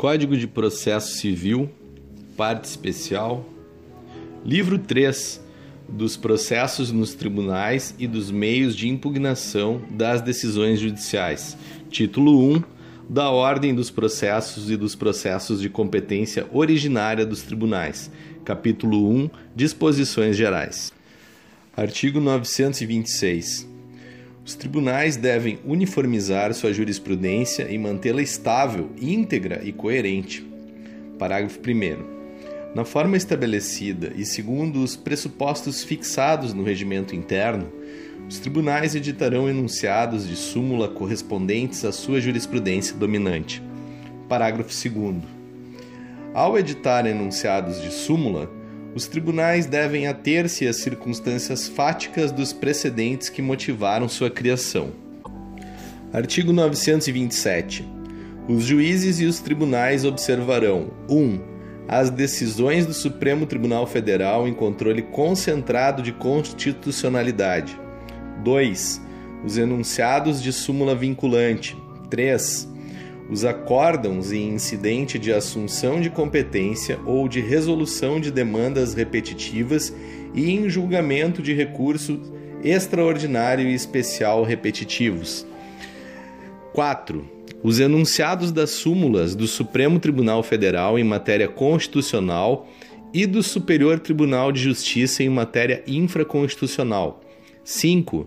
Código de Processo Civil, Parte Especial, Livro 3 dos processos nos tribunais e dos meios de impugnação das decisões judiciais. Título 1 da Ordem dos Processos e dos Processos de Competência Originária dos Tribunais. Capítulo 1 Disposições Gerais. Artigo 926. Os tribunais devem uniformizar sua jurisprudência e mantê-la estável, íntegra e coerente. Parágrafo 1. Na forma estabelecida e segundo os pressupostos fixados no regimento interno, os tribunais editarão enunciados de súmula correspondentes à sua jurisprudência dominante. Parágrafo 2. Ao editar enunciados de súmula, os tribunais devem ater-se às circunstâncias fáticas dos precedentes que motivaram sua criação. Artigo 927. Os juízes e os tribunais observarão 1. Um, as decisões do Supremo Tribunal Federal em controle concentrado de constitucionalidade. 2. Os enunciados de súmula vinculante. 3. Os acórdãos em incidente de assunção de competência ou de resolução de demandas repetitivas e em julgamento de recurso extraordinário e especial repetitivos. 4. Os enunciados das súmulas do Supremo Tribunal Federal em matéria constitucional e do Superior Tribunal de Justiça em matéria infraconstitucional. 5.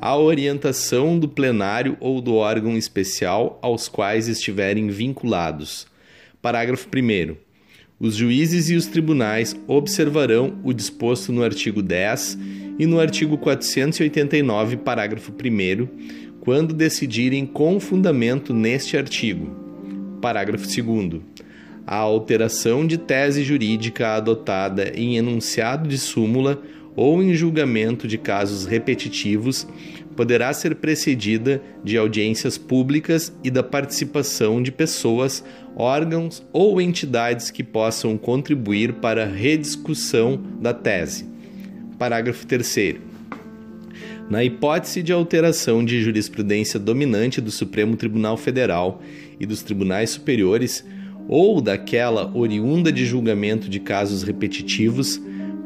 A orientação do plenário ou do órgão especial aos quais estiverem vinculados. Parágrafo 1. Os juízes e os tribunais observarão o disposto no artigo 10 e no artigo 489, parágrafo 1, quando decidirem com fundamento neste artigo. Parágrafo 2. A alteração de tese jurídica adotada em enunciado de súmula ou em julgamento de casos repetitivos poderá ser precedida de audiências públicas e da participação de pessoas, órgãos ou entidades que possam contribuir para a rediscussão da tese. Parágrafo 3. Na hipótese de alteração de jurisprudência dominante do Supremo Tribunal Federal e dos tribunais superiores, ou daquela oriunda de julgamento de casos repetitivos,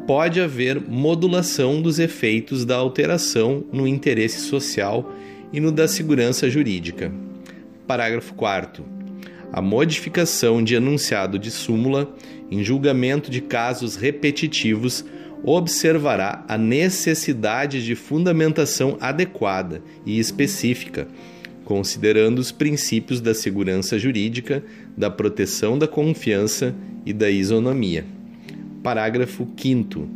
pode haver modulação dos efeitos da alteração no interesse social e no da segurança jurídica. Parágrafo 4. A modificação de enunciado de súmula em julgamento de casos repetitivos observará a necessidade de fundamentação adequada e específica, considerando os princípios da segurança jurídica, da proteção da confiança e da isonomia. Parágrafo 5.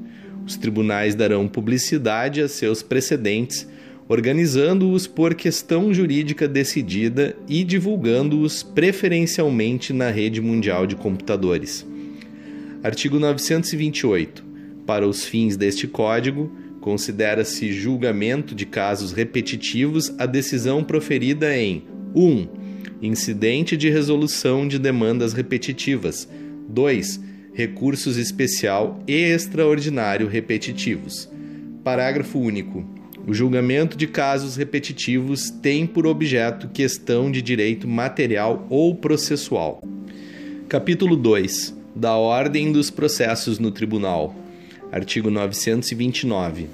Os tribunais darão publicidade a seus precedentes, organizando-os por questão jurídica decidida e divulgando-os preferencialmente na rede mundial de computadores. Artigo 928. Para os fins deste Código, considera-se julgamento de casos repetitivos a decisão proferida em 1. Um, incidente de resolução de demandas repetitivas. 2 recursos especial e extraordinário repetitivos. Parágrafo único. O julgamento de casos repetitivos tem por objeto questão de direito material ou processual. Capítulo 2 da Ordem dos Processos no Tribunal. Artigo 929.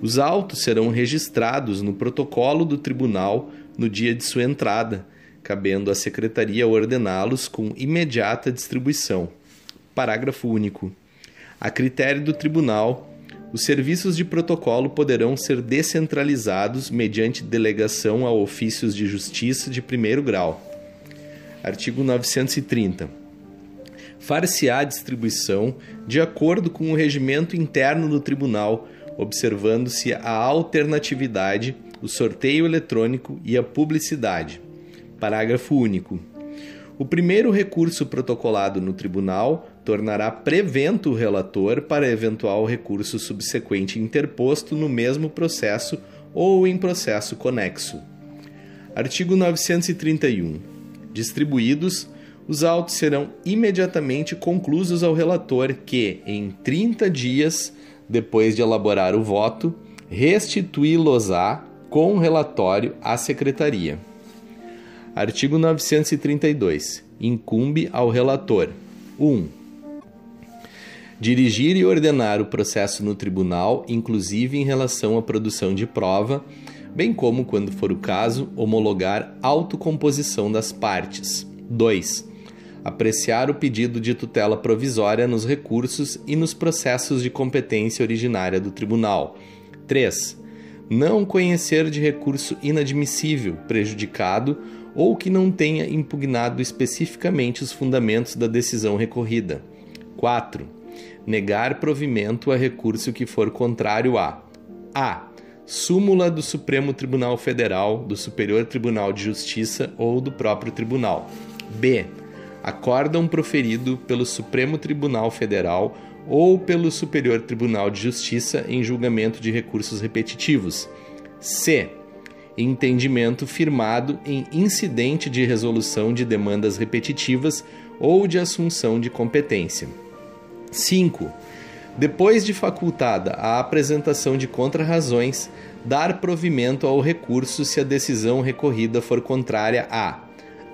Os autos serão registrados no protocolo do tribunal no dia de sua entrada, cabendo à secretaria ordená-los com imediata distribuição. Parágrafo único. A critério do tribunal, os serviços de protocolo poderão ser descentralizados mediante delegação a ofícios de justiça de primeiro grau. Artigo 930. Far-se-á distribuição de acordo com o regimento interno do tribunal, observando-se a alternatividade, o sorteio eletrônico e a publicidade. Parágrafo único. O primeiro recurso protocolado no tribunal tornará prevento o relator para eventual recurso subsequente interposto no mesmo processo ou em processo conexo. Artigo 931. Distribuídos, os autos serão imediatamente conclusos ao relator que, em 30 dias depois de elaborar o voto, restituí-los-á com relatório à Secretaria. Artigo 932. incumbe ao relator: 1. Um, dirigir e ordenar o processo no tribunal, inclusive em relação à produção de prova, bem como, quando for o caso, homologar autocomposição das partes. 2. Apreciar o pedido de tutela provisória nos recursos e nos processos de competência originária do tribunal. 3. Não conhecer de recurso inadmissível, prejudicado ou que não tenha impugnado especificamente os fundamentos da decisão recorrida. 4 negar provimento a recurso que for contrário a a súmula do Supremo Tribunal Federal, do Superior Tribunal de Justiça ou do próprio tribunal. B. Acórdão proferido pelo Supremo Tribunal Federal ou pelo Superior Tribunal de Justiça em julgamento de recursos repetitivos. C. Entendimento firmado em incidente de resolução de demandas repetitivas ou de assunção de competência. 5. Depois de facultada a apresentação de contrarrazões, dar provimento ao recurso se a decisão recorrida for contrária a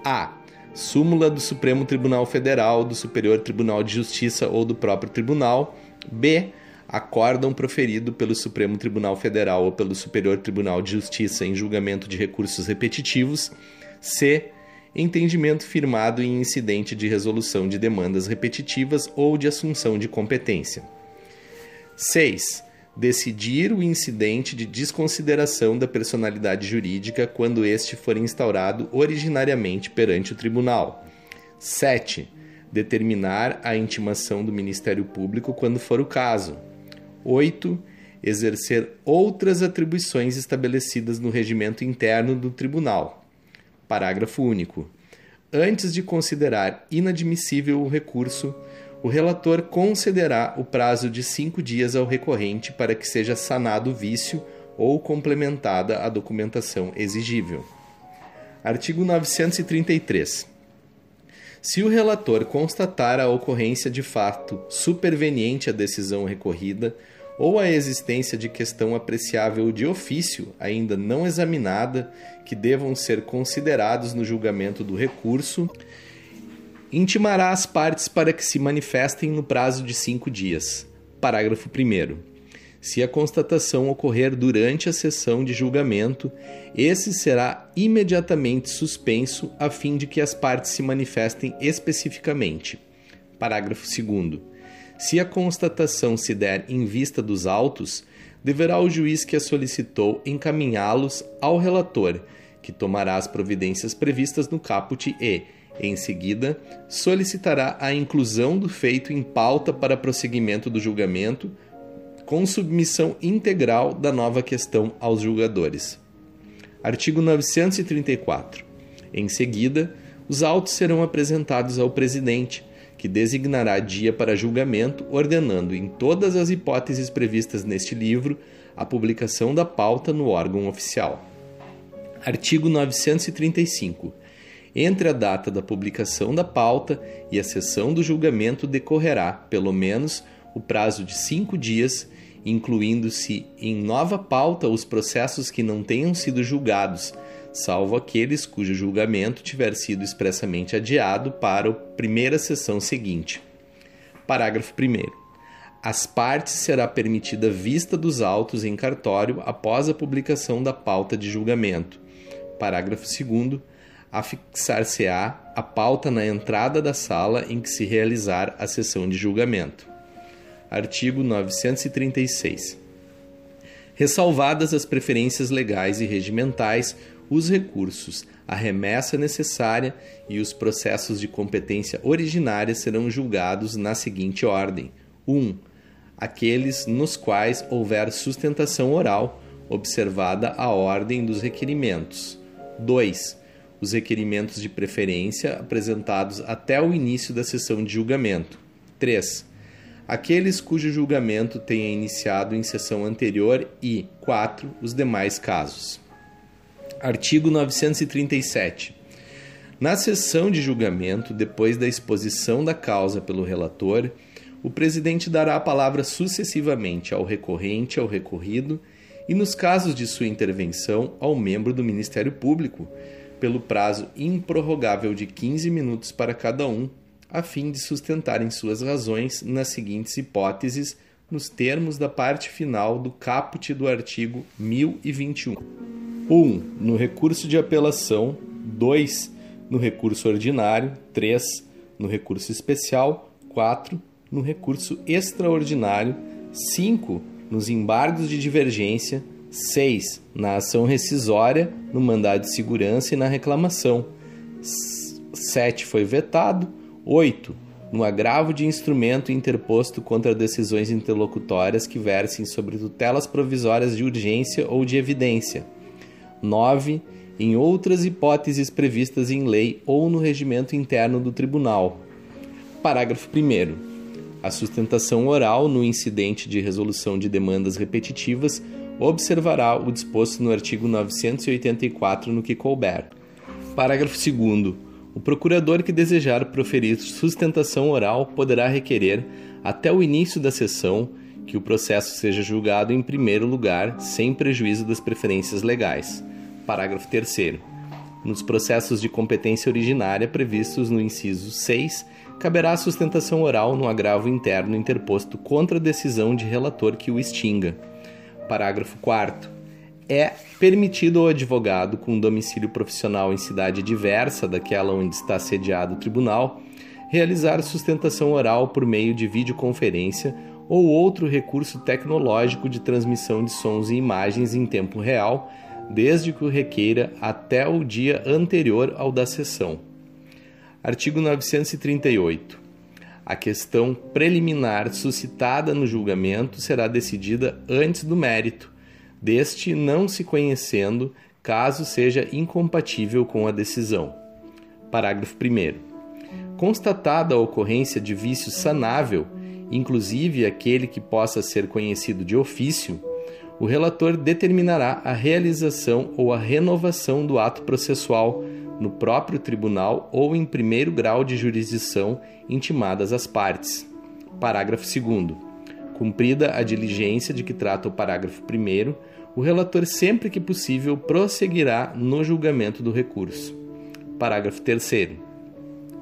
a. Súmula do Supremo Tribunal Federal, do Superior Tribunal de Justiça ou do próprio tribunal. B. Acórdão proferido pelo Supremo Tribunal Federal ou pelo Superior Tribunal de Justiça em julgamento de recursos repetitivos. C entendimento firmado em incidente de resolução de demandas repetitivas ou de assunção de competência. 6. Decidir o incidente de desconsideração da personalidade jurídica quando este for instaurado originariamente perante o tribunal. 7. Determinar a intimação do Ministério Público quando for o caso. 8. Exercer outras atribuições estabelecidas no regimento interno do tribunal Parágrafo único. Antes de considerar inadmissível o recurso, o relator concederá o prazo de cinco dias ao recorrente para que seja sanado o vício ou complementada a documentação exigível. Artigo 933. Se o relator constatar a ocorrência de fato superveniente à decisão recorrida, ou a existência de questão apreciável de ofício ainda não examinada que devam ser considerados no julgamento do recurso, intimará as partes para que se manifestem no prazo de cinco dias. Parágrafo 1. Se a constatação ocorrer durante a sessão de julgamento, esse será imediatamente suspenso a fim de que as partes se manifestem especificamente. Parágrafo 2. Se a constatação se der em vista dos autos, deverá o juiz que a solicitou encaminhá-los ao relator, que tomará as providências previstas no caput e, em seguida, solicitará a inclusão do feito em pauta para prosseguimento do julgamento, com submissão integral da nova questão aos julgadores. Artigo 934. Em seguida, os autos serão apresentados ao presidente que designará dia para julgamento, ordenando, em todas as hipóteses previstas neste livro, a publicação da pauta no órgão oficial. Artigo 935. Entre a data da publicação da pauta e a sessão do julgamento decorrerá, pelo menos, o prazo de cinco dias, incluindo-se em nova pauta os processos que não tenham sido julgados, salvo aqueles cujo julgamento tiver sido expressamente adiado para a primeira sessão seguinte. Parágrafo 1. As partes será permitida vista dos autos em cartório após a publicação da pauta de julgamento. Parágrafo 2. Afixar-se-á a pauta na entrada da sala em que se realizar a sessão de julgamento. Artigo 936. Ressalvadas as preferências legais e regimentais os recursos, a remessa necessária e os processos de competência originária serão julgados na seguinte ordem: 1. Um, aqueles nos quais houver sustentação oral, observada a ordem dos requerimentos. 2. Os requerimentos de preferência apresentados até o início da sessão de julgamento. 3. Aqueles cujo julgamento tenha iniciado em sessão anterior e 4. Os demais casos. Artigo 937. Na sessão de julgamento, depois da exposição da causa pelo relator, o presidente dará a palavra sucessivamente ao recorrente, ao recorrido e, nos casos de sua intervenção, ao membro do Ministério Público, pelo prazo improrrogável de 15 minutos para cada um, a fim de sustentarem suas razões nas seguintes hipóteses, nos termos da parte final do caput do artigo 1021. 1. Um, no recurso de apelação. 2. No recurso ordinário. 3. No recurso especial. 4. No recurso extraordinário. 5. Nos embargos de divergência. 6. Na ação rescisória, no mandado de segurança e na reclamação. 7. Foi vetado. 8. No agravo de instrumento interposto contra decisões interlocutórias que versem sobre tutelas provisórias de urgência ou de evidência. 9. Em outras hipóteses previstas em lei ou no regimento interno do tribunal. Parágrafo 1. A sustentação oral no incidente de resolução de demandas repetitivas observará o disposto no artigo 984 no que couber. Parágrafo 2. O procurador que desejar proferir sustentação oral poderá requerer, até o início da sessão, que o processo seja julgado em primeiro lugar, sem prejuízo das preferências legais. Parágrafo 3. Nos processos de competência originária previstos no inciso 6, caberá sustentação oral no agravo interno interposto contra a decisão de relator que o extinga. Parágrafo 4 é permitido ao advogado com domicílio profissional em cidade diversa daquela onde está sediado o tribunal realizar sustentação oral por meio de videoconferência ou outro recurso tecnológico de transmissão de sons e imagens em tempo real, desde que o requeira até o dia anterior ao da sessão. Artigo 938. A questão preliminar suscitada no julgamento será decidida antes do mérito deste não se conhecendo, caso seja incompatível com a decisão. Parágrafo 1. Constatada a ocorrência de vício sanável, inclusive aquele que possa ser conhecido de ofício, o relator determinará a realização ou a renovação do ato processual no próprio tribunal ou em primeiro grau de jurisdição intimadas as partes. Parágrafo 2. Cumprida a diligência de que trata o parágrafo 1, o relator, sempre que possível, prosseguirá no julgamento do recurso. Parágrafo 3.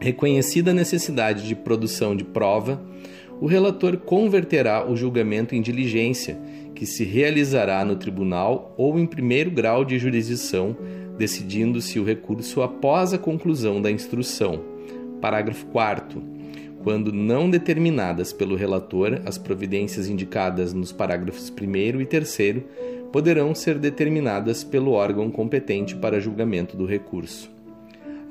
Reconhecida a necessidade de produção de prova, o relator converterá o julgamento em diligência, que se realizará no tribunal ou em primeiro grau de jurisdição, decidindo-se o recurso após a conclusão da instrução. Parágrafo 4 quando não determinadas pelo relator, as providências indicadas nos parágrafos 1 e 3 poderão ser determinadas pelo órgão competente para julgamento do recurso.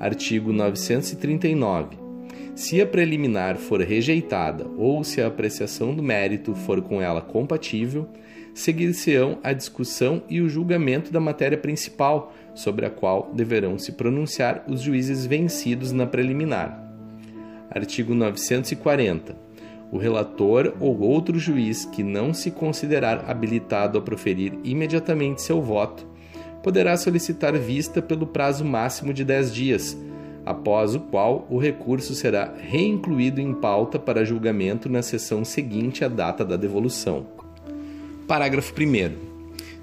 Artigo 939. Se a preliminar for rejeitada ou se a apreciação do mérito for com ela compatível, seguir-se-ão a discussão e o julgamento da matéria principal, sobre a qual deverão se pronunciar os juízes vencidos na preliminar. Artigo 940. O relator ou outro juiz que não se considerar habilitado a proferir imediatamente seu voto poderá solicitar vista pelo prazo máximo de 10 dias, após o qual o recurso será reincluído em pauta para julgamento na sessão seguinte à data da devolução. Parágrafo 1.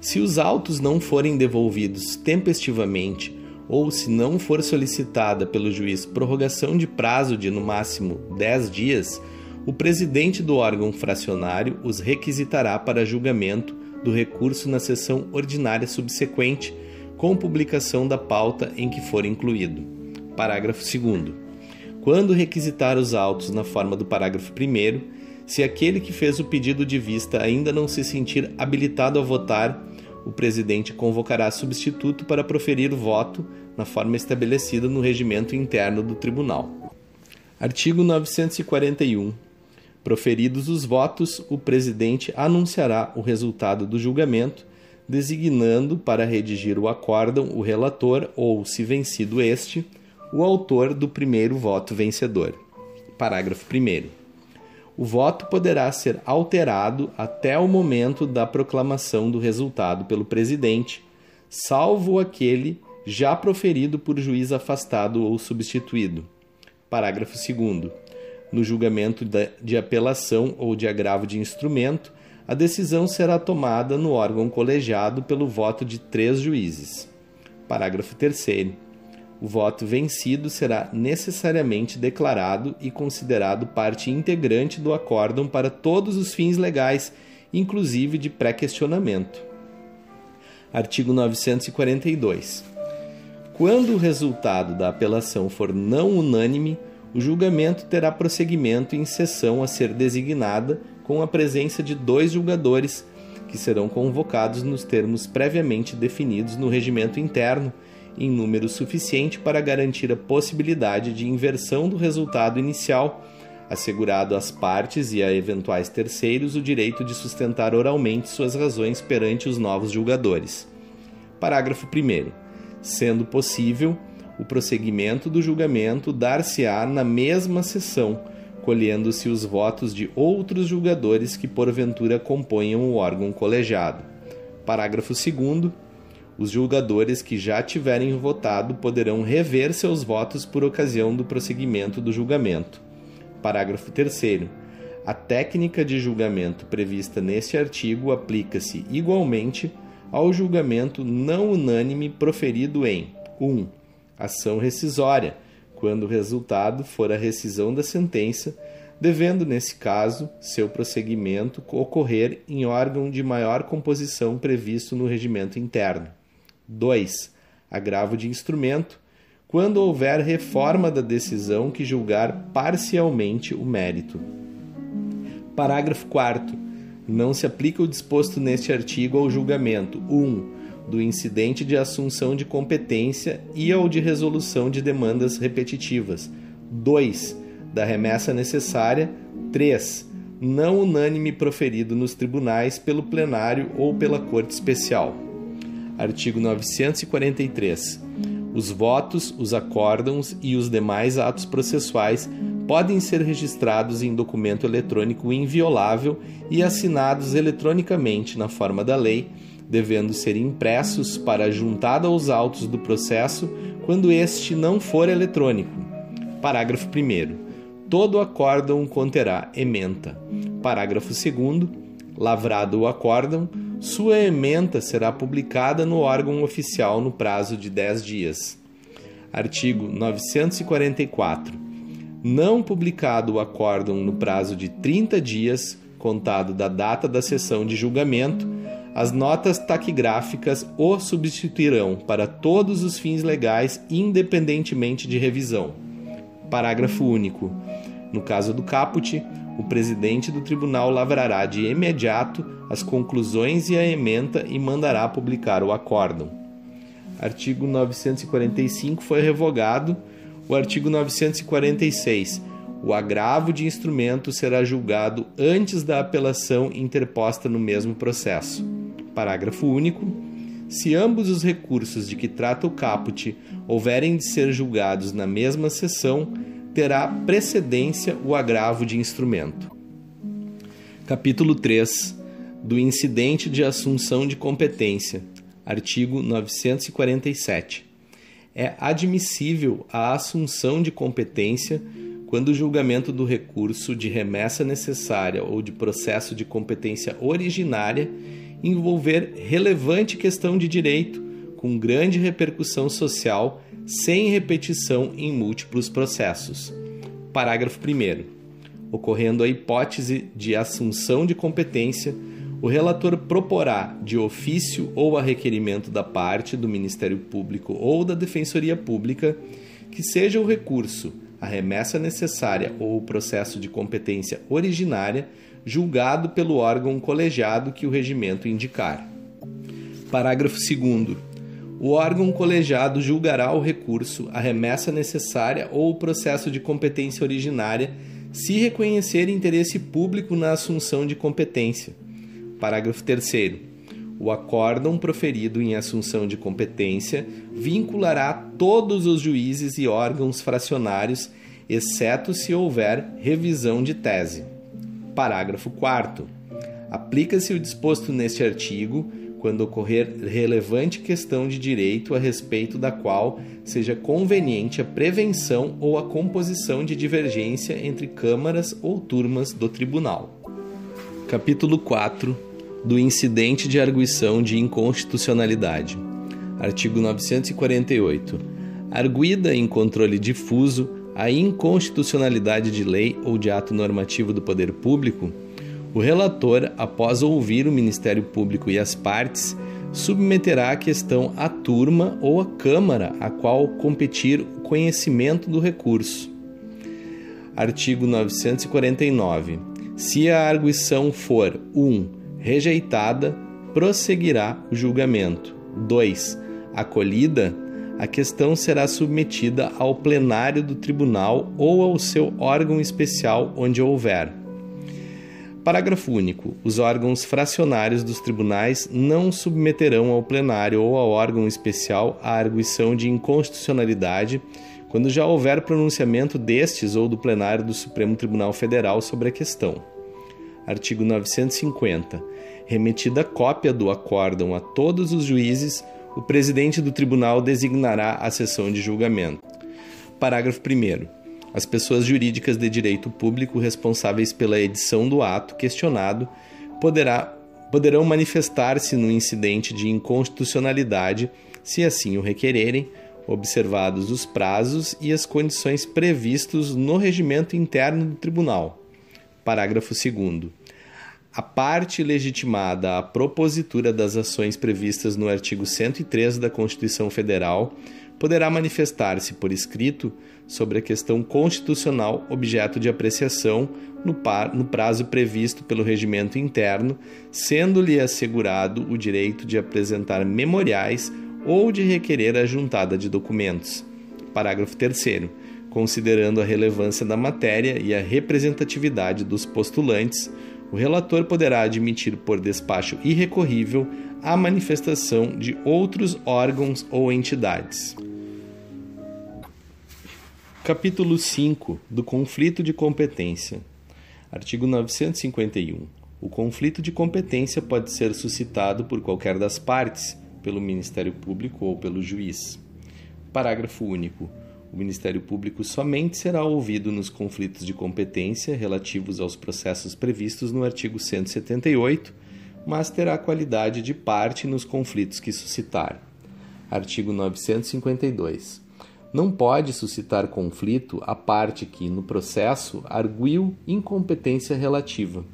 Se os autos não forem devolvidos tempestivamente ou se não for solicitada pelo juiz prorrogação de prazo de no máximo 10 dias, o presidente do órgão fracionário os requisitará para julgamento do recurso na sessão ordinária subsequente, com publicação da pauta em que for incluído. Parágrafo 2. Quando requisitar os autos na forma do parágrafo 1, se aquele que fez o pedido de vista ainda não se sentir habilitado a votar, o presidente convocará substituto para proferir voto na forma estabelecida no regimento interno do tribunal. Artigo 941. Proferidos os votos, o presidente anunciará o resultado do julgamento, designando para redigir o acórdão o relator ou, se vencido este, o autor do primeiro voto vencedor. Parágrafo 1 o voto poderá ser alterado até o momento da proclamação do resultado pelo presidente, salvo aquele já proferido por juiz afastado ou substituído. Parágrafo 2. No julgamento de apelação ou de agravo de instrumento, a decisão será tomada no órgão colegiado pelo voto de três juízes. Parágrafo 3. O voto vencido será necessariamente declarado e considerado parte integrante do acórdão para todos os fins legais, inclusive de pré-questionamento. Artigo 942. Quando o resultado da apelação for não unânime, o julgamento terá prosseguimento em sessão a ser designada com a presença de dois julgadores, que serão convocados nos termos previamente definidos no regimento interno em número suficiente para garantir a possibilidade de inversão do resultado inicial, assegurado às partes e a eventuais terceiros o direito de sustentar oralmente suas razões perante os novos julgadores. Parágrafo 1. Sendo possível, o prosseguimento do julgamento dar-se-á na mesma sessão, colhendo-se os votos de outros julgadores que porventura componham o órgão colegiado. Parágrafo 2 os julgadores que já tiverem votado poderão rever seus votos por ocasião do prosseguimento do julgamento. Parágrafo 3. A técnica de julgamento prevista neste artigo aplica-se igualmente ao julgamento não unânime proferido em 1. Um, ação rescisória, quando o resultado for a rescisão da sentença, devendo, nesse caso, seu prosseguimento ocorrer em órgão de maior composição previsto no regimento interno. 2. Agravo de instrumento, quando houver reforma da decisão que julgar parcialmente o mérito. Parágrafo 4. Não se aplica o disposto neste artigo ao julgamento 1. Um, do incidente de assunção de competência e ao de resolução de demandas repetitivas. 2. Da remessa necessária. 3. Não unânime proferido nos tribunais pelo plenário ou pela Corte Especial. Artigo 943. Os votos, os acórdãos e os demais atos processuais podem ser registrados em documento eletrônico inviolável e assinados eletronicamente na forma da lei, devendo ser impressos para juntada aos autos do processo quando este não for eletrônico. Parágrafo 1. Todo acórdão conterá ementa. Parágrafo 2. Lavrado o acórdão, sua ementa será publicada no órgão oficial no prazo de 10 dias. Artigo 944. Não publicado o acórdão no prazo de 30 dias, contado da data da sessão de julgamento, as notas taquigráficas o substituirão para todos os fins legais, independentemente de revisão. Parágrafo único. No caso do caput, o presidente do tribunal lavrará de imediato as conclusões e a ementa e mandará publicar o acórdão. Artigo 945 foi revogado. O artigo 946. O agravo de instrumento será julgado antes da apelação interposta no mesmo processo. Parágrafo único. Se ambos os recursos de que trata o caput houverem de ser julgados na mesma sessão, terá precedência o agravo de instrumento. Capítulo 3 do incidente de assunção de competência, artigo 947. É admissível a assunção de competência quando o julgamento do recurso de remessa necessária ou de processo de competência originária envolver relevante questão de direito com grande repercussão social sem repetição em múltiplos processos. Parágrafo 1. Ocorrendo a hipótese de assunção de competência, o relator proporá, de ofício ou a requerimento da parte do Ministério Público ou da Defensoria Pública, que seja o recurso, a remessa necessária ou o processo de competência originária julgado pelo órgão colegiado que o regimento indicar. Parágrafo 2 o órgão colegiado julgará o recurso, a remessa necessária ou o processo de competência originária, se reconhecer interesse público na assunção de competência. Parágrafo 3. O acórdão proferido em assunção de competência vinculará todos os juízes e órgãos fracionários, exceto se houver revisão de tese. Parágrafo 4. Aplica-se o disposto neste artigo quando ocorrer relevante questão de direito a respeito da qual seja conveniente a prevenção ou a composição de divergência entre câmaras ou turmas do tribunal. Capítulo 4 do incidente de arguição de inconstitucionalidade. Artigo 948. Arguida em controle difuso a inconstitucionalidade de lei ou de ato normativo do poder público, o relator, após ouvir o Ministério Público e as partes, submeterá a questão à turma ou à Câmara a qual competir o conhecimento do recurso. Artigo 949. Se a arguição for 1. Um, rejeitada, prosseguirá o julgamento. 2. Acolhida, a questão será submetida ao plenário do tribunal ou ao seu órgão especial onde houver. Parágrafo único. Os órgãos fracionários dos tribunais não submeterão ao plenário ou ao órgão especial a arguição de inconstitucionalidade quando já houver pronunciamento destes ou do plenário do Supremo Tribunal Federal sobre a questão. Artigo 950. Remetida cópia do acórdão a todos os juízes, o presidente do tribunal designará a sessão de julgamento. Parágrafo 1. As pessoas jurídicas de direito público responsáveis pela edição do ato questionado poderá, poderão manifestar-se no incidente de inconstitucionalidade, se assim o requererem, observados os prazos e as condições previstos no regimento interno do tribunal. Parágrafo 2. A parte legitimada à propositura das ações previstas no artigo 103 da Constituição Federal poderá manifestar-se por escrito sobre a questão constitucional objeto de apreciação no, no prazo previsto pelo regimento interno, sendo-lhe assegurado o direito de apresentar memoriais ou de requerer a juntada de documentos. Parágrafo 3. Considerando a relevância da matéria e a representatividade dos postulantes, o relator poderá admitir por despacho irrecorrível a manifestação de outros órgãos ou entidades. Capítulo 5 do Conflito de Competência. Artigo 951. O conflito de competência pode ser suscitado por qualquer das partes, pelo Ministério Público ou pelo juiz. Parágrafo único. O Ministério Público somente será ouvido nos conflitos de competência relativos aos processos previstos no artigo 178, mas terá qualidade de parte nos conflitos que suscitar. Artigo 952 não pode suscitar conflito a parte que, no processo, arguiu incompetência relativa.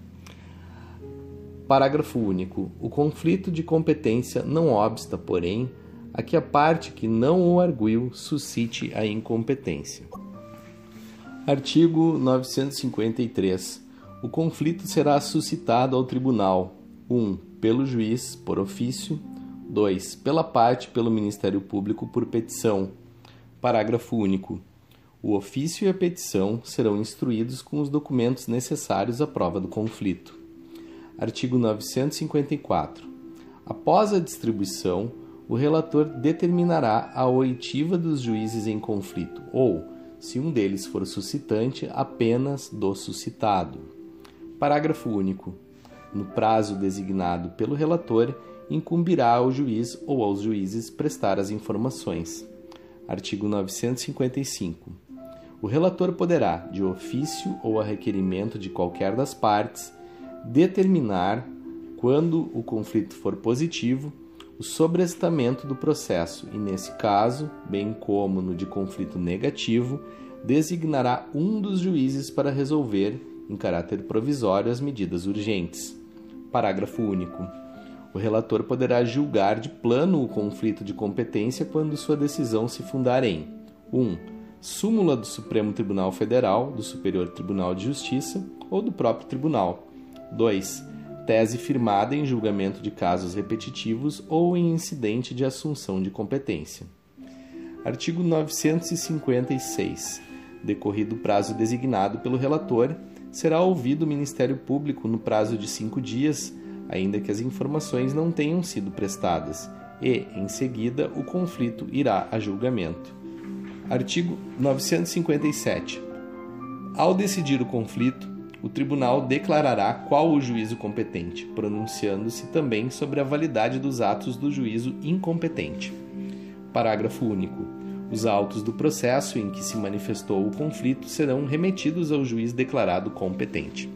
Parágrafo único. O conflito de competência não obsta, porém, a que a parte que não o arguiu suscite a incompetência. Artigo 953. O conflito será suscitado ao tribunal: 1. Um, pelo juiz, por ofício. 2. Pela parte, pelo Ministério Público, por petição Parágrafo único. O ofício e a petição serão instruídos com os documentos necessários à prova do conflito. Artigo 954. Após a distribuição, o relator determinará a oitiva dos juízes em conflito, ou, se um deles for suscitante, apenas do suscitado. Parágrafo único. No prazo designado pelo relator, incumbirá ao juiz ou aos juízes prestar as informações. Artigo 955. O relator poderá, de ofício ou a requerimento de qualquer das partes, determinar, quando o conflito for positivo, o sobrestamento do processo e, nesse caso, bem como no de conflito negativo, designará um dos juízes para resolver, em caráter provisório, as medidas urgentes. Parágrafo único. O relator poderá julgar de plano o conflito de competência quando sua decisão se fundar em 1. Um, súmula do Supremo Tribunal Federal, do Superior Tribunal de Justiça ou do próprio tribunal. 2. Tese firmada em julgamento de casos repetitivos ou em incidente de assunção de competência. Artigo 956. Decorrido o prazo designado pelo relator, será ouvido o Ministério Público no prazo de cinco dias ainda que as informações não tenham sido prestadas, e, em seguida, o conflito irá a julgamento. Artigo 957. Ao decidir o conflito, o tribunal declarará qual o juízo competente, pronunciando-se também sobre a validade dos atos do juízo incompetente. Parágrafo único. Os autos do processo em que se manifestou o conflito serão remetidos ao juiz declarado competente.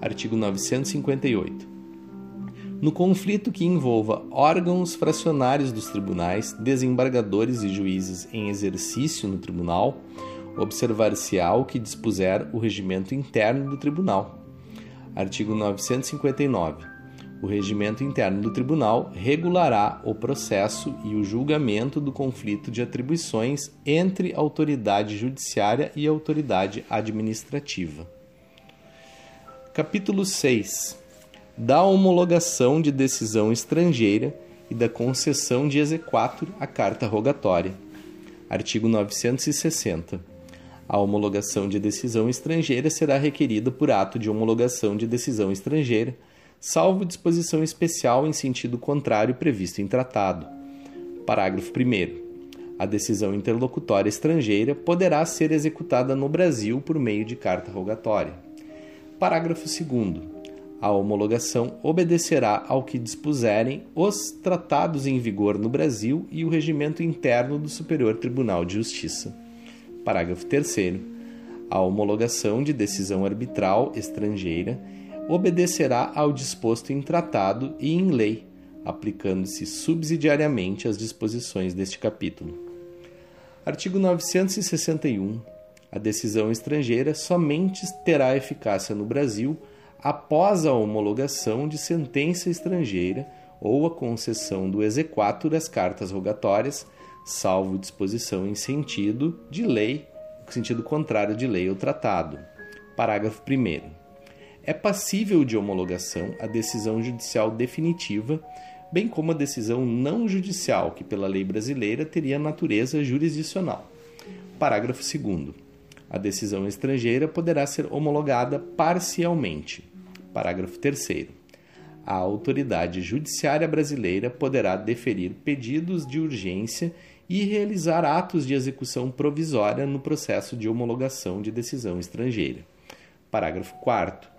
Artigo 958 No conflito que envolva órgãos fracionários dos tribunais, desembargadores e juízes em exercício no tribunal, observar-se-á o que dispuser o regimento interno do tribunal. Artigo 959. O regimento interno do tribunal regulará o processo e o julgamento do conflito de atribuições entre autoridade judiciária e autoridade administrativa. Capítulo 6. Da homologação de decisão estrangeira e da concessão de exequatur à carta rogatória. Artigo 960. A homologação de decisão estrangeira será requerida por ato de homologação de decisão estrangeira, salvo disposição especial em sentido contrário previsto em tratado. Parágrafo 1. A decisão interlocutória estrangeira poderá ser executada no Brasil por meio de carta rogatória. Parágrafo 2. A homologação obedecerá ao que dispuserem os tratados em vigor no Brasil e o regimento interno do Superior Tribunal de Justiça. Parágrafo 3. A homologação de decisão arbitral estrangeira obedecerá ao disposto em tratado e em lei, aplicando-se subsidiariamente às disposições deste capítulo. Artigo 961 a decisão estrangeira somente terá eficácia no Brasil após a homologação de sentença estrangeira ou a concessão do exequatur das cartas rogatórias, salvo disposição em sentido de lei, sentido contrário de lei ou tratado. Parágrafo 1 É passível de homologação a decisão judicial definitiva, bem como a decisão não judicial, que pela lei brasileira teria natureza jurisdicional. Parágrafo 2 a decisão estrangeira poderá ser homologada parcialmente. Parágrafo 3. A autoridade judiciária brasileira poderá deferir pedidos de urgência e realizar atos de execução provisória no processo de homologação de decisão estrangeira. Parágrafo 4.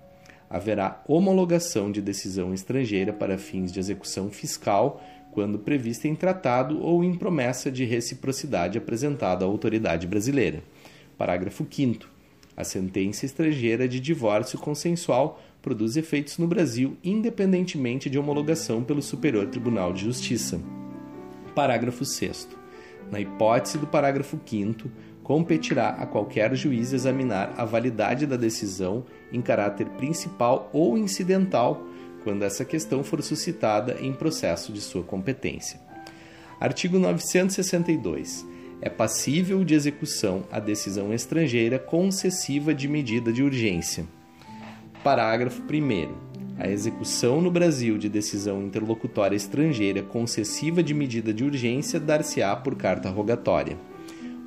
Haverá homologação de decisão estrangeira para fins de execução fiscal quando prevista em tratado ou em promessa de reciprocidade apresentada à autoridade brasileira. Parágrafo 5. A sentença estrangeira de divórcio consensual produz efeitos no Brasil, independentemente de homologação pelo Superior Tribunal de Justiça. Parágrafo 6. Na hipótese do parágrafo 5, competirá a qualquer juiz examinar a validade da decisão em caráter principal ou incidental, quando essa questão for suscitada em processo de sua competência. Artigo 962 é passível de execução a decisão estrangeira concessiva de medida de urgência. Parágrafo 1. A execução no Brasil de decisão interlocutória estrangeira concessiva de medida de urgência dar-se-á por carta rogatória.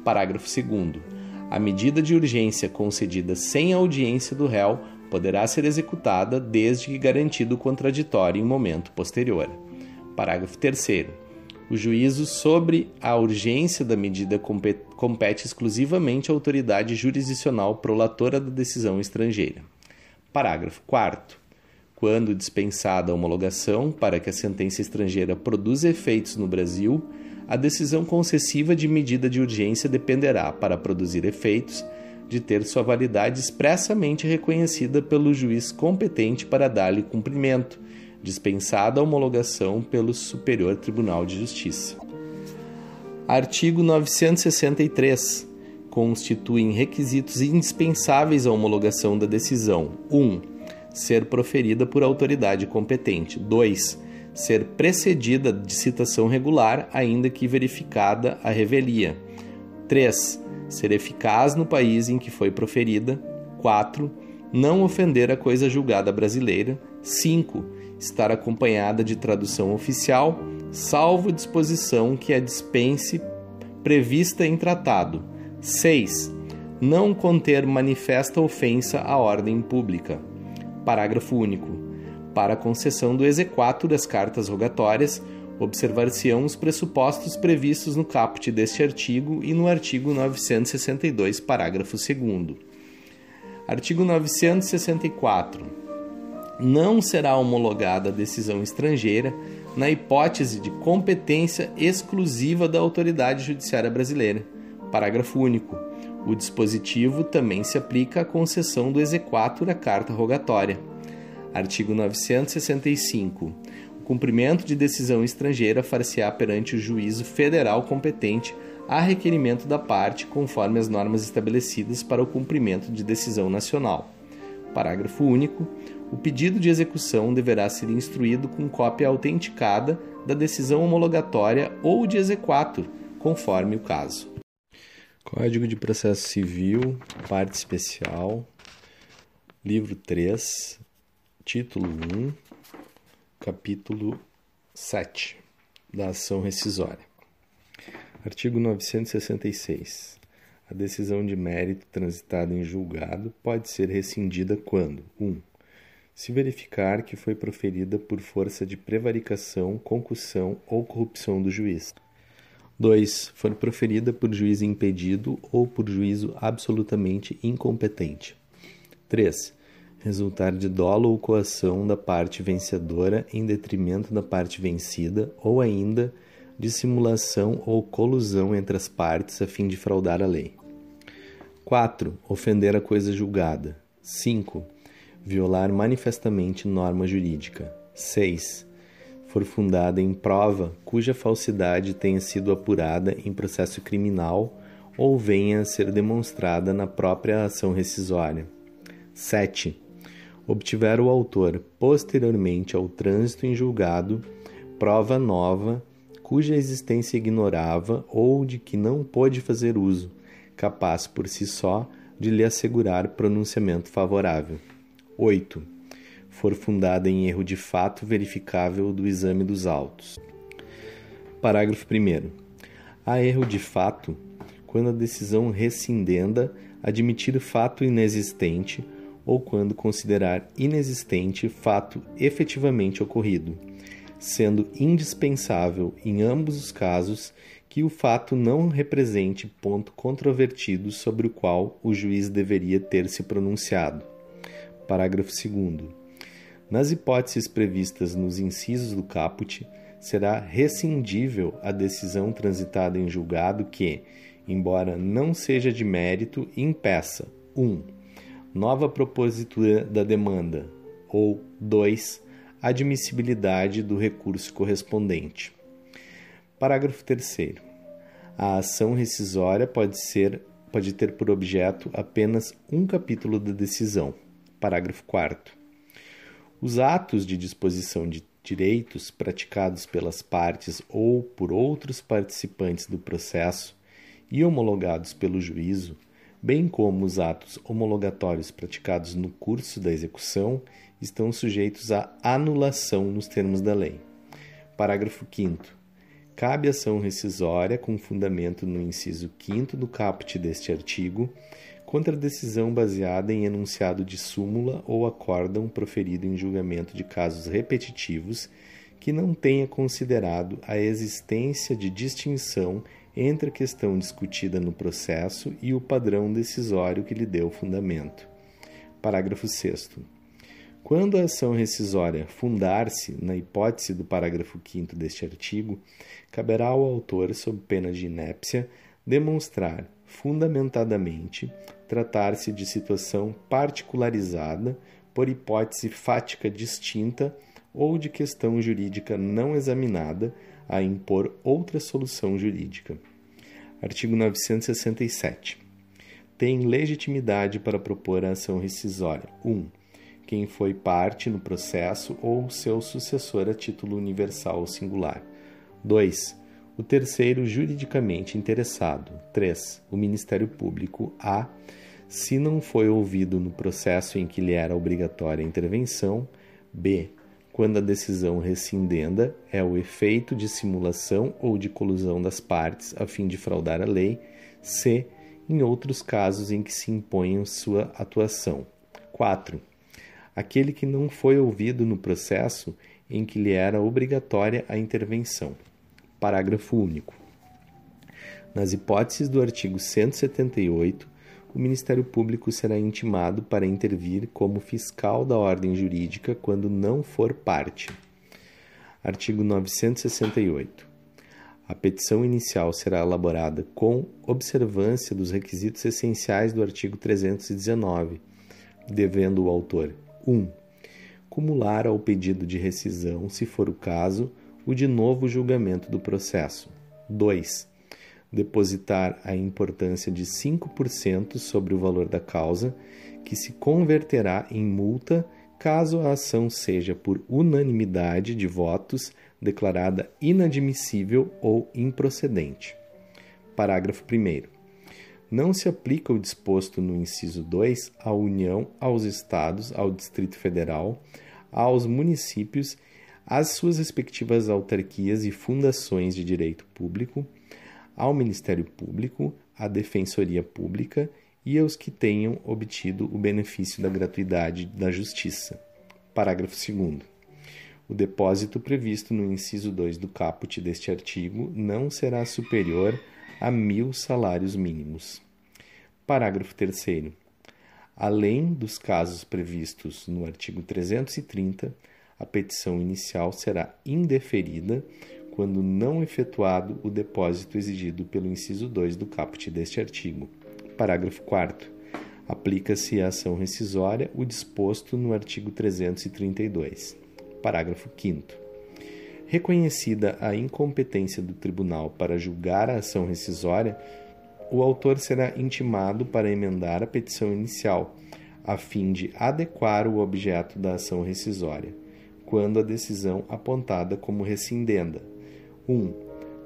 Parágrafo 2. A medida de urgência concedida sem audiência do réu poderá ser executada desde que garantido o contraditório em momento posterior. Parágrafo 3. O juízo sobre a urgência da medida compete exclusivamente à autoridade jurisdicional prolatora da decisão estrangeira. Parágrafo 4. Quando dispensada a homologação para que a sentença estrangeira produza efeitos no Brasil, a decisão concessiva de medida de urgência dependerá, para produzir efeitos, de ter sua validade expressamente reconhecida pelo juiz competente para dar-lhe cumprimento dispensada a homologação pelo Superior Tribunal de Justiça. Artigo 963. Constituem requisitos indispensáveis à homologação da decisão: 1. Um, ser proferida por autoridade competente. 2. Ser precedida de citação regular, ainda que verificada a revelia. 3. Ser eficaz no país em que foi proferida. 4. Não ofender a coisa julgada brasileira. 5 estar acompanhada de tradução oficial, salvo disposição que a dispense prevista em tratado. 6. Não conter manifesta ofensa à ordem pública. Parágrafo único. Para concessão do exequato das cartas rogatórias, observar-se-ão os pressupostos previstos no caput deste artigo e no artigo 962, parágrafo 2. Artigo 964 não será homologada a decisão estrangeira na hipótese de competência exclusiva da autoridade judiciária brasileira. Parágrafo único. O dispositivo também se aplica à concessão do exequatur à carta rogatória. Artigo 965. O cumprimento de decisão estrangeira far-se-á perante o juízo federal competente a requerimento da parte, conforme as normas estabelecidas para o cumprimento de decisão nacional. Parágrafo único. O pedido de execução deverá ser instruído com cópia autenticada da decisão homologatória ou de exequatur, conforme o caso. Código de Processo Civil, parte especial, livro 3, título 1, capítulo 7 da ação rescisória. Artigo 966. A decisão de mérito transitada em julgado pode ser rescindida quando 1. Um, se verificar que foi proferida por força de prevaricação, concussão ou corrupção do juiz. 2. For proferida por juiz impedido ou por juízo absolutamente incompetente. 3. Resultar de dolo ou coação da parte vencedora em detrimento da parte vencida ou ainda dissimulação ou colusão entre as partes a fim de fraudar a lei. 4. Ofender a coisa julgada. 5. Violar manifestamente norma jurídica. 6. For fundada em prova cuja falsidade tenha sido apurada em processo criminal ou venha a ser demonstrada na própria ação rescisória. 7. Obtiver o autor, posteriormente ao trânsito em julgado, prova nova cuja existência ignorava ou de que não pôde fazer uso, capaz por si só de lhe assegurar pronunciamento favorável. 8. For fundada em erro de fato verificável do exame dos autos. Parágrafo 1. Há erro de fato quando a decisão rescindenda admitir fato inexistente ou quando considerar inexistente fato efetivamente ocorrido sendo indispensável em ambos os casos que o fato não represente ponto controvertido sobre o qual o juiz deveria ter se pronunciado. Parágrafo 2. Nas hipóteses previstas nos incisos do caput, será rescindível a decisão transitada em julgado que, embora não seja de mérito, impeça 1. Um, nova propositura da demanda, ou 2 admissibilidade do recurso correspondente. Parágrafo 3 A ação rescisória pode ser pode ter por objeto apenas um capítulo da decisão. Parágrafo 4 Os atos de disposição de direitos praticados pelas partes ou por outros participantes do processo e homologados pelo juízo, bem como os atos homologatórios praticados no curso da execução estão sujeitos à anulação nos termos da lei. Parágrafo 5. Cabe ação rescisória com fundamento no inciso 5 do caput deste artigo contra decisão baseada em enunciado de súmula ou acórdão proferido em julgamento de casos repetitivos que não tenha considerado a existência de distinção entre a questão discutida no processo e o padrão decisório que lhe deu fundamento. Parágrafo 6 quando a ação rescisória fundar-se na hipótese do parágrafo 5 deste artigo, caberá ao autor, sob pena de inépcia, demonstrar fundamentadamente tratar-se de situação particularizada por hipótese fática distinta ou de questão jurídica não examinada a impor outra solução jurídica. Artigo 967. Tem legitimidade para propor a ação rescisória: 1. Um, quem foi parte no processo ou seu sucessor a título universal ou singular. 2. O terceiro juridicamente interessado. 3. O Ministério Público A. Se não foi ouvido no processo em que lhe era obrigatória a intervenção. B. Quando a decisão rescindenda é o efeito de simulação ou de colusão das partes a fim de fraudar a lei. C. Em outros casos em que se imponha sua atuação. 4 aquele que não foi ouvido no processo em que lhe era obrigatória a intervenção. Parágrafo único. Nas hipóteses do artigo 178, o Ministério Público será intimado para intervir como fiscal da ordem jurídica quando não for parte. Artigo 968. A petição inicial será elaborada com observância dos requisitos essenciais do artigo 319, devendo o autor 1. cumular ao pedido de rescisão, se for o caso, o de novo julgamento do processo. 2. Depositar a importância de 5% sobre o valor da causa, que se converterá em multa caso a ação seja por unanimidade de votos declarada inadmissível ou improcedente. Parágrafo 1. Não se aplica o disposto no inciso 2 à União, aos Estados, ao Distrito Federal, aos municípios, às suas respectivas autarquias e fundações de direito público, ao Ministério Público, à Defensoria Pública e aos que tenham obtido o benefício da gratuidade da Justiça. Parágrafo 2. O depósito previsto no inciso 2 do caput deste artigo não será superior a mil salários mínimos. Parágrafo 3. Além dos casos previstos no artigo 330, a petição inicial será indeferida quando não efetuado o depósito exigido pelo inciso 2 do caput deste artigo. Parágrafo 4. Aplica-se à ação rescisória o disposto no artigo 332. Parágrafo 5. Reconhecida a incompetência do tribunal para julgar a ação rescisória, o autor será intimado para emendar a petição inicial, a fim de adequar o objeto da ação rescisória, quando a decisão apontada como rescindenda 1. Um,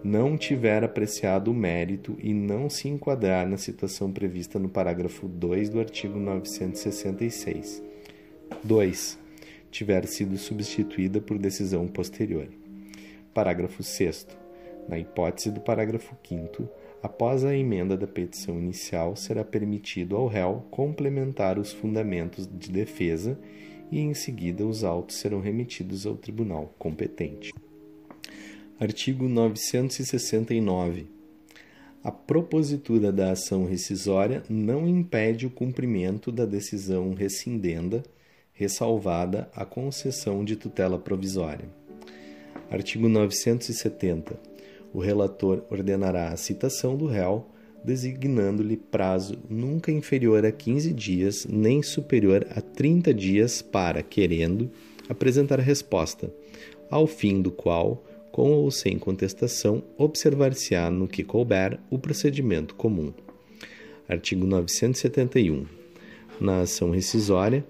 não tiver apreciado o mérito e não se enquadrar na situação prevista no parágrafo 2 do artigo 966. 2 tiver sido substituída por decisão posterior. Parágrafo 6. Na hipótese do parágrafo 5, após a emenda da petição inicial, será permitido ao réu complementar os fundamentos de defesa e, em seguida, os autos serão remetidos ao tribunal competente. Artigo 969. A propositura da ação rescisória não impede o cumprimento da decisão rescindenda ressalvada a concessão de tutela provisória. Artigo 970. O relator ordenará a citação do réu, designando-lhe prazo nunca inferior a 15 dias, nem superior a 30 dias para, querendo, apresentar resposta, ao fim do qual, com ou sem contestação, observar-se-á no que couber o procedimento comum. Artigo 971. Na ação rescisória,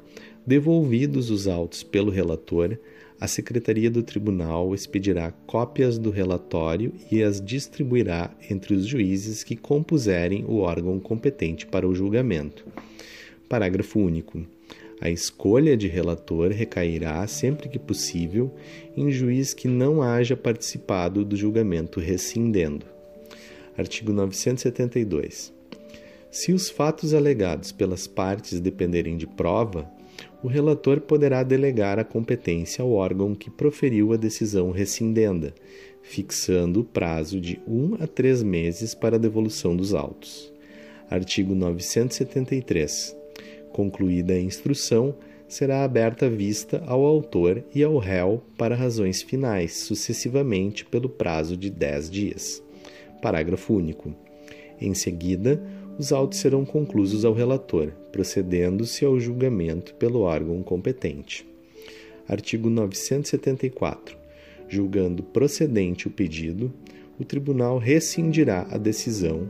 Devolvidos os autos pelo relator, a Secretaria do Tribunal expedirá cópias do relatório e as distribuirá entre os juízes que compuserem o órgão competente para o julgamento. Parágrafo único. A escolha de relator recairá, sempre que possível, em juiz que não haja participado do julgamento rescindendo. Artigo 972. Se os fatos alegados pelas partes dependerem de prova, o relator poderá delegar a competência ao órgão que proferiu a decisão rescindenda, fixando o prazo de um a três meses para a devolução dos autos. Artigo 973. Concluída a instrução, será aberta vista ao autor e ao réu para razões finais, sucessivamente pelo prazo de dez dias. Parágrafo único. Em seguida, os autos serão conclusos ao relator, procedendo-se ao julgamento pelo órgão competente. Artigo 974. Julgando procedente o pedido, o tribunal rescindirá a decisão,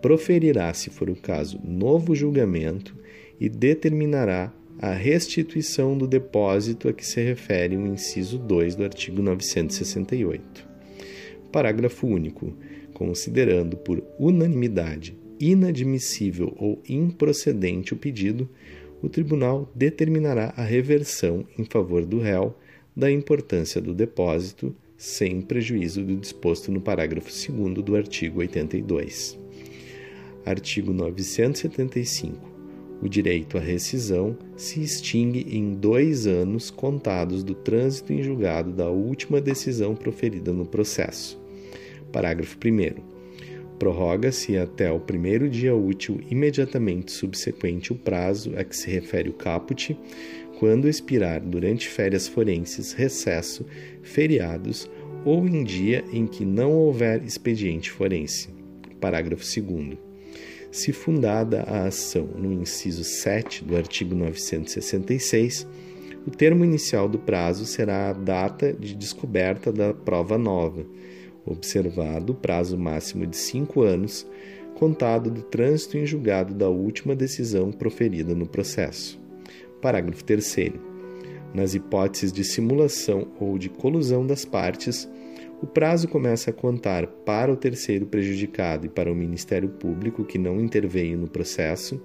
proferirá, se for o caso, novo julgamento e determinará a restituição do depósito a que se refere o inciso 2 do artigo 968. Parágrafo único. Considerando por unanimidade inadmissível ou improcedente o pedido, o tribunal determinará a reversão em favor do réu da importância do depósito, sem prejuízo do disposto no parágrafo 2 do artigo 82. Artigo 975. O direito à rescisão se extingue em dois anos contados do trânsito em julgado da última decisão proferida no processo. Parágrafo 1 prorroga-se até o primeiro dia útil imediatamente subsequente o prazo a que se refere o caput, quando expirar durante férias forenses, recesso, feriados ou em dia em que não houver expediente forense. Parágrafo 2. Se fundada a ação no inciso 7 do artigo 966, O termo inicial do prazo será a data de descoberta da prova nova, observado o prazo máximo de cinco anos, contado do trânsito em julgado da última decisão proferida no processo. Parágrafo 3. Nas hipóteses de simulação ou de colusão das partes, o prazo começa a contar para o terceiro prejudicado e para o Ministério Público que não interveio no processo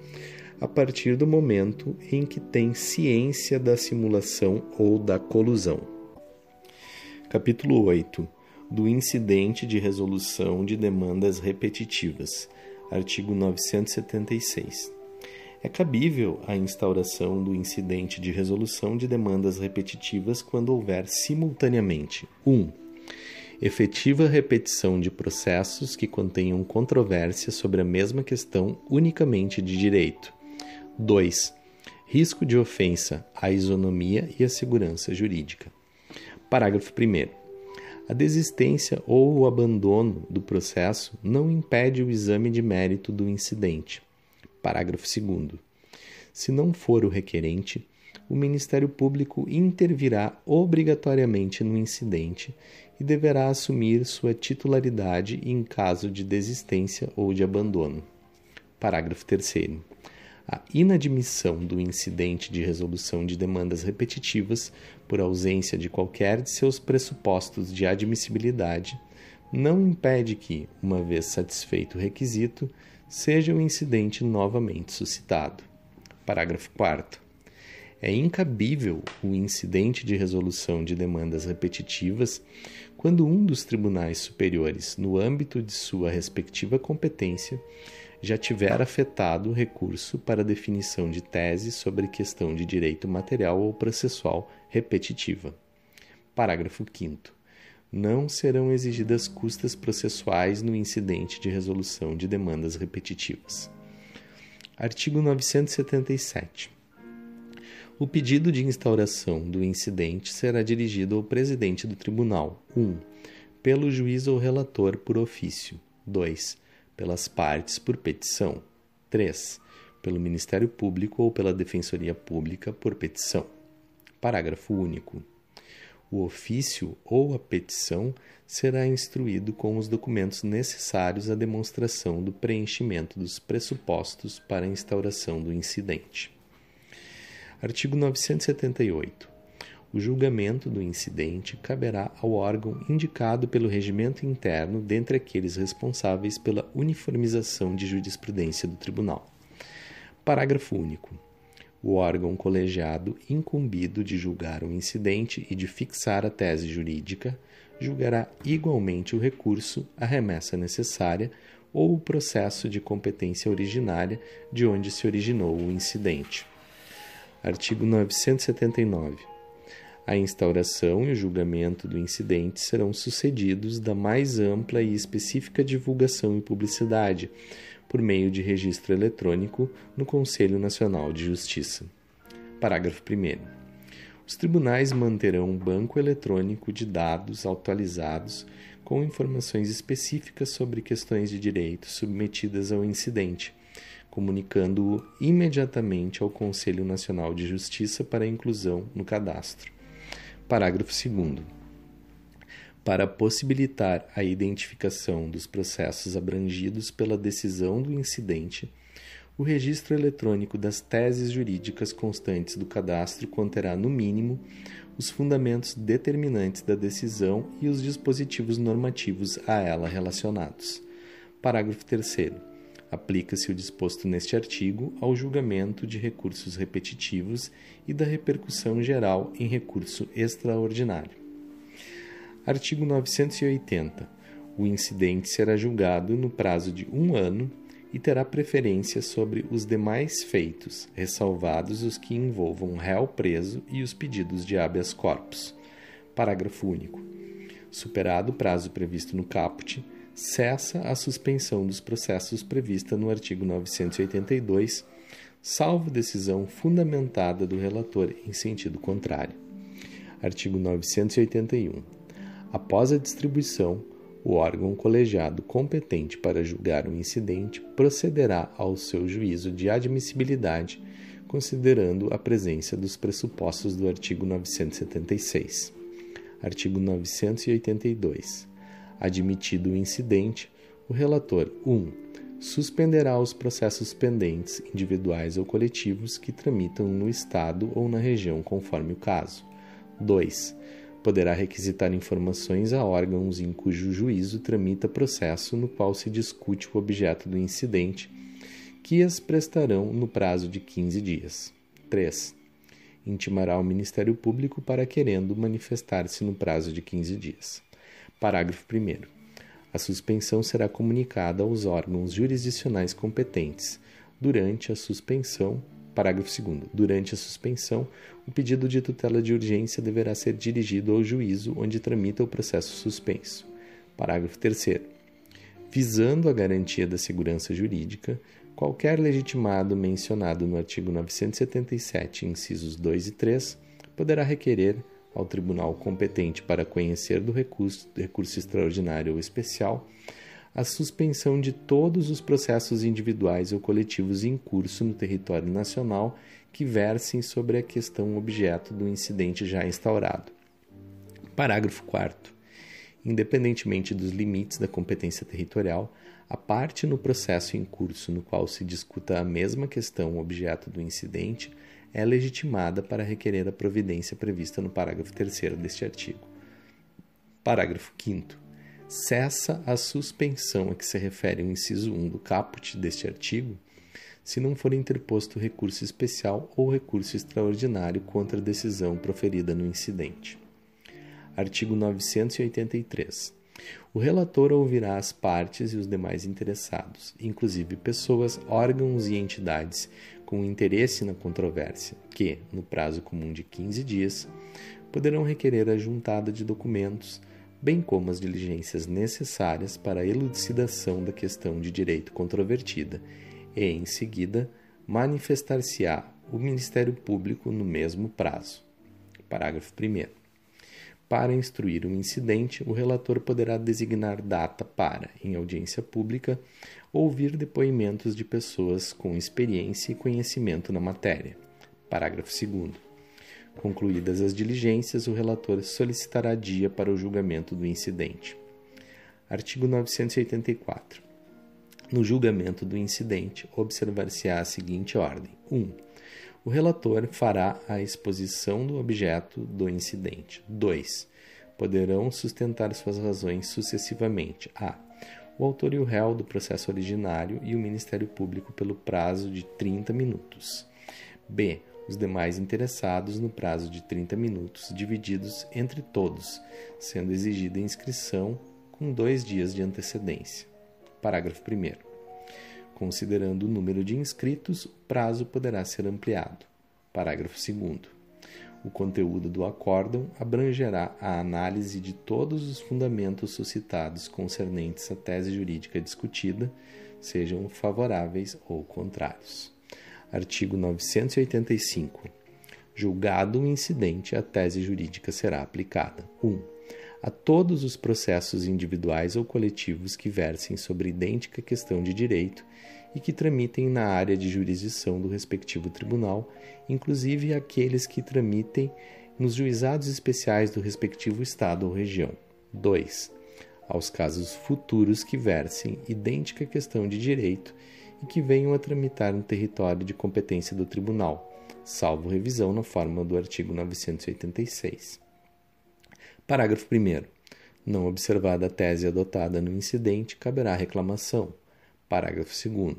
a partir do momento em que tem ciência da simulação ou da colusão. Capítulo 8 do incidente de resolução de demandas repetitivas. Artigo 976. É cabível a instauração do incidente de resolução de demandas repetitivas quando houver simultaneamente 1. Um, efetiva repetição de processos que contenham controvérsia sobre a mesma questão unicamente de direito. 2. Risco de ofensa à isonomia e à segurança jurídica. Parágrafo 1. A desistência ou o abandono do processo não impede o exame de mérito do incidente. Parágrafo 2. Se não for o requerente, o Ministério Público intervirá obrigatoriamente no incidente e deverá assumir sua titularidade em caso de desistência ou de abandono. Parágrafo 3. A inadmissão do incidente de resolução de demandas repetitivas por ausência de qualquer de seus pressupostos de admissibilidade não impede que, uma vez satisfeito o requisito, seja o incidente novamente suscitado. Parágrafo 4. É incabível o incidente de resolução de demandas repetitivas quando um dos tribunais superiores, no âmbito de sua respectiva competência, já tiver afetado o recurso para definição de tese sobre questão de direito material ou processual repetitiva. Parágrafo 5. Não serão exigidas custas processuais no incidente de resolução de demandas repetitivas. Artigo 977. O pedido de instauração do incidente será dirigido ao presidente do tribunal: 1. Um, pelo juiz ou relator por ofício. 2. Pelas partes por petição. 3. Pelo Ministério Público ou pela Defensoria Pública por petição. Parágrafo único. O ofício ou a petição será instruído com os documentos necessários à demonstração do preenchimento dos pressupostos para a instauração do incidente. Artigo 978. O julgamento do incidente caberá ao órgão indicado pelo regimento interno dentre aqueles responsáveis pela uniformização de jurisprudência do tribunal. Parágrafo único. O órgão colegiado incumbido de julgar o incidente e de fixar a tese jurídica julgará igualmente o recurso, a remessa necessária ou o processo de competência originária de onde se originou o incidente. Artigo 979. A instauração e o julgamento do incidente serão sucedidos da mais ampla e específica divulgação e publicidade, por meio de registro eletrônico no Conselho Nacional de Justiça. Parágrafo 1. Os tribunais manterão um banco eletrônico de dados atualizados com informações específicas sobre questões de direito submetidas ao incidente, comunicando-o imediatamente ao Conselho Nacional de Justiça para inclusão no cadastro. Parágrafo 2. Para possibilitar a identificação dos processos abrangidos pela decisão do incidente, o registro eletrônico das teses jurídicas constantes do cadastro conterá, no mínimo, os fundamentos determinantes da decisão e os dispositivos normativos a ela relacionados. Parágrafo 3. Aplica-se o disposto neste artigo ao julgamento de recursos repetitivos e da repercussão geral em recurso extraordinário. Artigo 980. O incidente será julgado no prazo de um ano e terá preferência sobre os demais feitos, ressalvados os que envolvam réu preso e os pedidos de habeas corpus. Parágrafo único. Superado o prazo previsto no caput, cessa a suspensão dos processos prevista no artigo 982, salvo decisão fundamentada do relator em sentido contrário. Artigo 981. Após a distribuição, o órgão colegiado competente para julgar o incidente procederá ao seu juízo de admissibilidade considerando a presença dos pressupostos do artigo 976. Artigo 982. Admitido o incidente, o relator 1. Um, suspenderá os processos pendentes, individuais ou coletivos, que tramitam no Estado ou na região, conforme o caso. 2. Poderá requisitar informações a órgãos em cujo juízo tramita processo no qual se discute o objeto do incidente, que as prestarão no prazo de 15 dias. 3. Intimará o Ministério Público para querendo manifestar-se no prazo de 15 dias. Parágrafo 1. A suspensão será comunicada aos órgãos jurisdicionais competentes. Durante a suspensão, parágrafo 2. Durante a suspensão, o pedido de tutela de urgência deverá ser dirigido ao juízo onde tramita o processo suspenso. Parágrafo 3. Visando a garantia da segurança jurídica, qualquer legitimado mencionado no artigo 977, incisos 2 e 3, poderá requerer ao tribunal competente para conhecer do recurso, recurso extraordinário ou especial a suspensão de todos os processos individuais ou coletivos em curso no território nacional que versem sobre a questão objeto do incidente já instaurado. Parágrafo 4. Independentemente dos limites da competência territorial, a parte no processo em curso no qual se discuta a mesma questão objeto do incidente é legitimada para requerer a providência prevista no parágrafo 3 deste artigo. Parágrafo 5. Cessa a suspensão a que se refere o inciso 1 do caput deste artigo se não for interposto recurso especial ou recurso extraordinário contra a decisão proferida no incidente. Artigo 983. O relator ouvirá as partes e os demais interessados, inclusive pessoas, órgãos e entidades com interesse na controvérsia, que, no prazo comum de 15 dias, poderão requerer a juntada de documentos, bem como as diligências necessárias para a elucidação da questão de direito controvertida, e, em seguida, manifestar-se-á o Ministério Público no mesmo prazo. Parágrafo 1. Para instruir o incidente, o relator poderá designar data para, em audiência pública, ouvir depoimentos de pessoas com experiência e conhecimento na matéria. Parágrafo 2. Concluídas as diligências, o relator solicitará dia para o julgamento do incidente. Artigo 984. No julgamento do incidente, observar-se-á a seguinte ordem: 1. Um, o relator fará a exposição do objeto do incidente. 2. Poderão sustentar suas razões sucessivamente a. O autor e o réu do processo originário e o Ministério Público pelo prazo de 30 minutos. B. Os demais interessados no prazo de 30 minutos, divididos entre todos, sendo exigida inscrição com dois dias de antecedência. Parágrafo 1. Considerando o número de inscritos, o prazo poderá ser ampliado. Parágrafo 2. O conteúdo do acórdão abrangerá a análise de todos os fundamentos suscitados concernentes à tese jurídica discutida, sejam favoráveis ou contrários. Artigo 985. Julgado o incidente, a tese jurídica será aplicada. 1. Um, a todos os processos individuais ou coletivos que versem sobre idêntica questão de direito e que tramitem na área de jurisdição do respectivo tribunal, inclusive aqueles que tramitem nos juizados especiais do respectivo estado ou região. 2. Aos casos futuros que versem idêntica questão de direito e que venham a tramitar no território de competência do tribunal, salvo revisão na forma do artigo 986. Parágrafo 1. Não observada a tese adotada no incidente, caberá reclamação Parágrafo 2.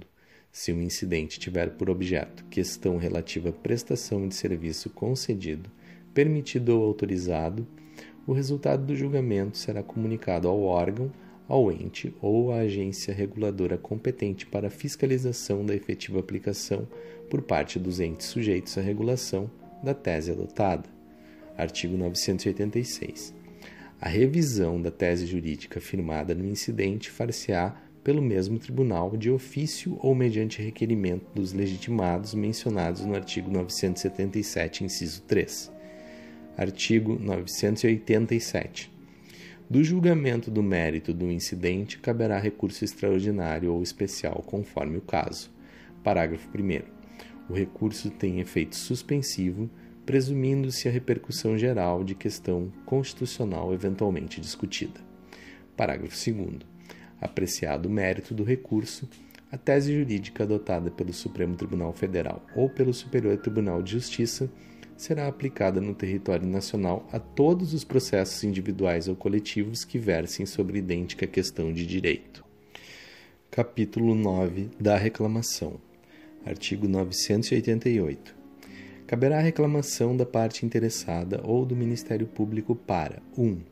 Se o incidente tiver por objeto questão relativa à prestação de serviço concedido, permitido ou autorizado, o resultado do julgamento será comunicado ao órgão, ao ente ou à agência reguladora competente para fiscalização da efetiva aplicação por parte dos entes sujeitos à regulação da tese adotada. Artigo 986. A revisão da tese jurídica firmada no incidente far-se-á pelo mesmo tribunal de ofício ou mediante requerimento dos legitimados mencionados no artigo 977, inciso 3. Artigo 987. Do julgamento do mérito do incidente caberá recurso extraordinário ou especial, conforme o caso. Parágrafo 1. O recurso tem efeito suspensivo, presumindo-se a repercussão geral de questão constitucional eventualmente discutida. Parágrafo 2. Apreciado o mérito do recurso, a tese jurídica adotada pelo Supremo Tribunal Federal ou pelo Superior Tribunal de Justiça será aplicada no território nacional a todos os processos individuais ou coletivos que versem sobre idêntica questão de direito. Capítulo 9 da reclamação. Artigo 988. Caberá a reclamação da parte interessada ou do Ministério Público para 1. Um,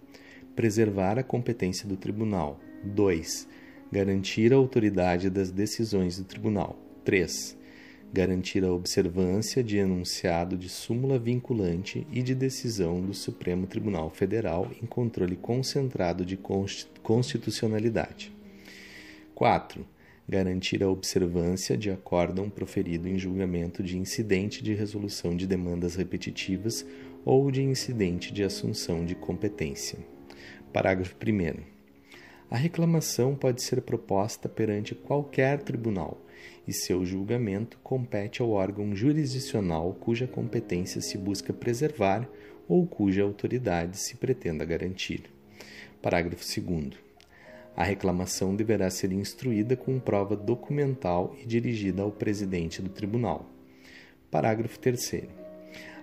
preservar a competência do tribunal. 2. Garantir a autoridade das decisões do tribunal. 3 garantir a observância de enunciado de súmula vinculante e de decisão do Supremo Tribunal Federal em controle concentrado de constitucionalidade. 4. Garantir a observância de acórdão proferido em julgamento de incidente de resolução de demandas repetitivas ou de incidente de assunção de competência. Parágrafo 1. A reclamação pode ser proposta perante qualquer tribunal e seu julgamento compete ao órgão jurisdicional cuja competência se busca preservar ou cuja autoridade se pretenda garantir. Parágrafo 2. A reclamação deverá ser instruída com prova documental e dirigida ao presidente do tribunal. Parágrafo 3.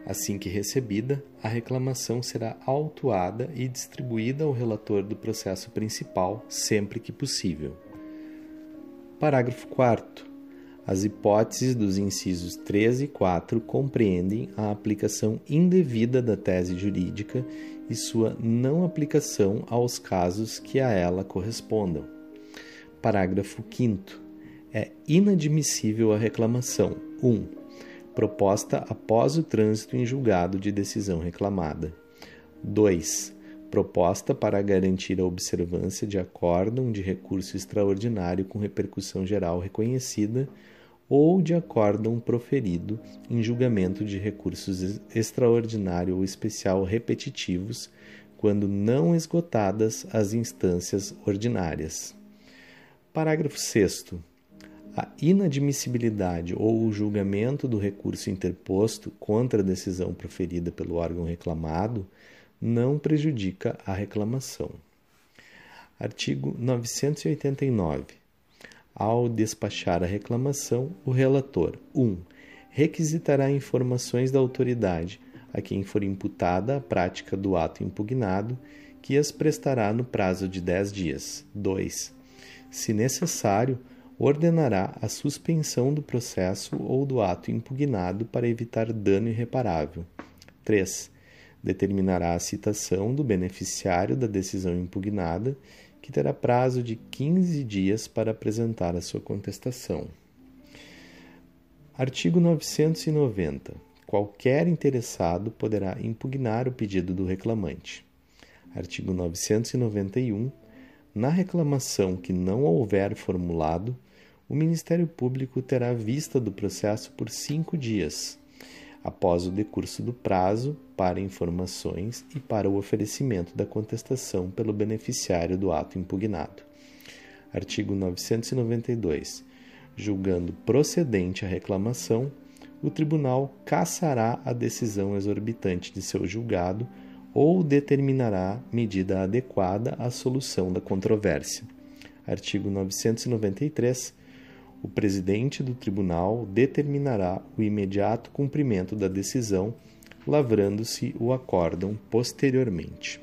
Assim que recebida, a reclamação será autuada e distribuída ao relator do processo principal sempre que possível. Parágrafo 4. As hipóteses dos incisos 3 e 4 compreendem a aplicação indevida da tese jurídica e sua não aplicação aos casos que a ela correspondam. Parágrafo 5. É inadmissível a reclamação 1. proposta após o trânsito em julgado de decisão reclamada. 2. Proposta para garantir a observância de acórdão de recurso extraordinário com repercussão geral reconhecida ou de acórdão proferido em julgamento de recursos extraordinário ou especial repetitivos, quando não esgotadas as instâncias ordinárias. Parágrafo 6. A inadmissibilidade ou o julgamento do recurso interposto contra a decisão proferida pelo órgão reclamado não prejudica a reclamação. Artigo 989 ao despachar a reclamação, o relator 1. Um, requisitará informações da autoridade a quem for imputada a prática do ato impugnado, que as prestará no prazo de 10 dias. 2. Se necessário, ordenará a suspensão do processo ou do ato impugnado para evitar dano irreparável. 3. Determinará a citação do beneficiário da decisão impugnada que terá prazo de 15 dias para apresentar a sua contestação. Artigo 990. Qualquer interessado poderá impugnar o pedido do reclamante. Artigo 991. Na reclamação que não houver formulado, o Ministério Público terá vista do processo por cinco dias após o decurso do prazo para informações e para o oferecimento da contestação pelo beneficiário do ato impugnado. Artigo 992. Julgando procedente a reclamação, o tribunal cassará a decisão exorbitante de seu julgado ou determinará medida adequada à solução da controvérsia. Artigo 993 o presidente do tribunal determinará o imediato cumprimento da decisão, lavrando-se o acórdão posteriormente.